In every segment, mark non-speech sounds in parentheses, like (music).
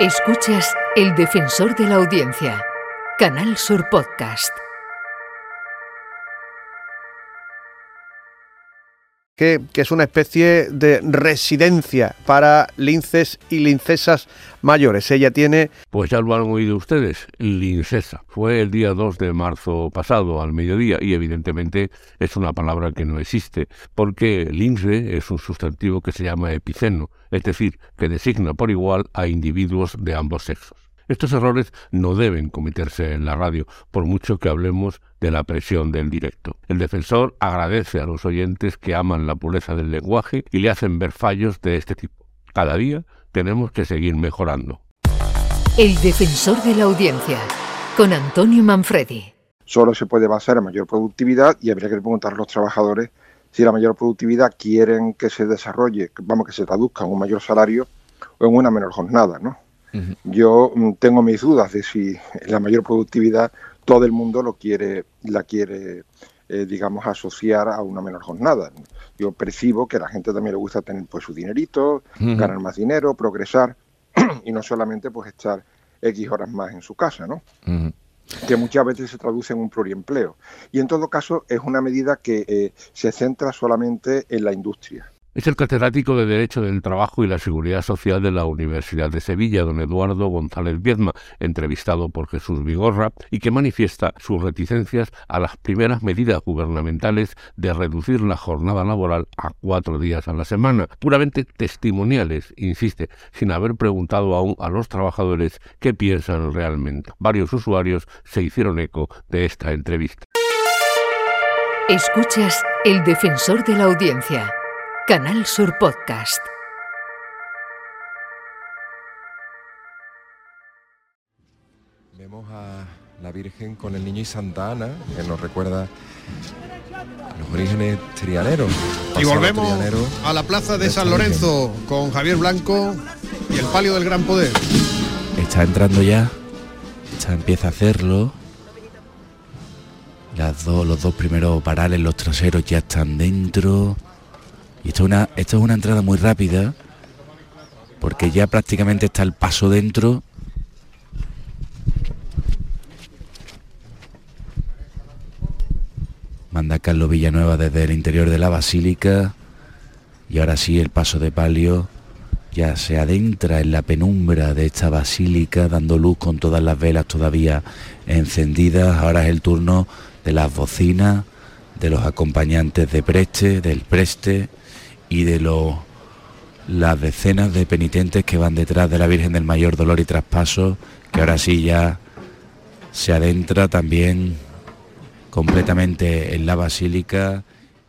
Escuchas El Defensor de la Audiencia, Canal Sur Podcast. Que, es una especie de residencia para linces y lincesas mayores. Ella tiene... Pues ya lo han oído ustedes, lincesa. Fue el día 2 de marzo pasado, al mediodía, y evidentemente es una palabra que no existe, porque lince es un sustantivo que se llama epiceno, es decir, que designa por igual a individuos de ambos sexos. Estos errores no deben cometerse en la radio, por mucho que hablemos de la presión del directo. El defensor agradece a los oyentes que aman la pureza del lenguaje y le hacen ver fallos de este tipo. Cada día tenemos que seguir mejorando. El defensor de la audiencia, con Antonio Manfredi. Solo se puede basar en mayor productividad y habría que preguntar a los trabajadores si la mayor productividad quieren que se desarrolle, vamos, que se traduzca en un mayor salario o en una menor jornada, ¿no? Yo tengo mis dudas de si la mayor productividad todo el mundo lo quiere, la quiere, eh, digamos, asociar a una menor jornada. Yo percibo que a la gente también le gusta tener pues su dinerito, ganar más dinero, progresar (clears throat) y no solamente pues estar X horas más en su casa, ¿no? Que muchas veces se traduce en un pluriempleo. Y en todo caso es una medida que eh, se centra solamente en la industria. Es el catedrático de Derecho del Trabajo y la Seguridad Social de la Universidad de Sevilla, don Eduardo González Viedma, entrevistado por Jesús Vigorra, y que manifiesta sus reticencias a las primeras medidas gubernamentales de reducir la jornada laboral a cuatro días a la semana, puramente testimoniales, insiste, sin haber preguntado aún a los trabajadores qué piensan realmente. Varios usuarios se hicieron eco de esta entrevista. Escuchas El Defensor de la Audiencia. Canal Sur Podcast. Vemos a la Virgen con el niño y Santa Ana, que nos recuerda a los orígenes trianeros. Y volvemos trianero. a la plaza de, de San Lorenzo Virgen. con Javier Blanco y el palio del gran poder. Está entrando ya, ya empieza a hacerlo. Las dos, los dos primeros parales, los traseros ya están dentro. Y esto es, una, esto es una entrada muy rápida, porque ya prácticamente está el paso dentro. Manda Carlos Villanueva desde el interior de la basílica. Y ahora sí el paso de palio ya se adentra en la penumbra de esta basílica, dando luz con todas las velas todavía encendidas. Ahora es el turno de las bocinas, de los acompañantes de preste, del preste y de los las decenas de penitentes que van detrás de la Virgen del Mayor Dolor y Traspaso, que ahora sí ya se adentra también completamente en la basílica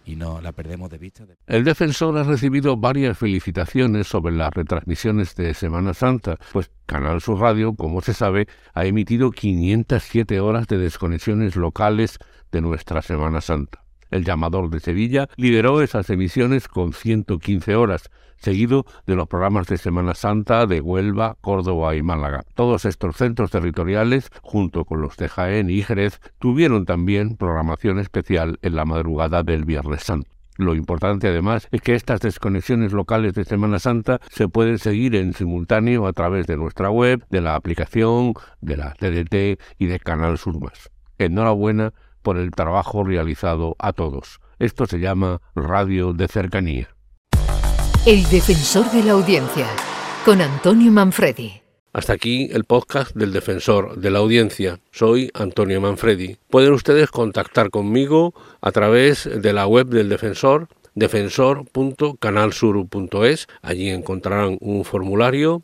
y no la perdemos de vista. El defensor ha recibido varias felicitaciones sobre las retransmisiones de Semana Santa, pues Canal Sur Radio, como se sabe, ha emitido 507 horas de desconexiones locales de nuestra Semana Santa. El llamador de Sevilla lideró esas emisiones con 115 horas, seguido de los programas de Semana Santa de Huelva, Córdoba y Málaga. Todos estos centros territoriales, junto con los de Jaén y Jerez, tuvieron también programación especial en la madrugada del Viernes Santo. Lo importante además es que estas desconexiones locales de Semana Santa se pueden seguir en simultáneo a través de nuestra web, de la aplicación, de la TDT y de Canal Sur Más. Enhorabuena por el trabajo realizado a todos. Esto se llama radio de cercanía. El defensor de la audiencia, con Antonio Manfredi. Hasta aquí el podcast del defensor de la audiencia. Soy Antonio Manfredi. Pueden ustedes contactar conmigo a través de la web del defensor defensor.canalsur.es. Allí encontrarán un formulario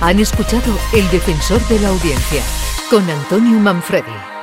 han escuchado El Defensor de la Audiencia con Antonio Manfredi.